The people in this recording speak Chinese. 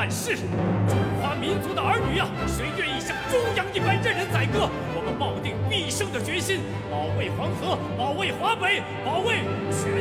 但是中华民族的儿女啊谁愿意像猪羊一般任人宰割？我们抱定必胜的决心保卫黄河保卫华北保卫全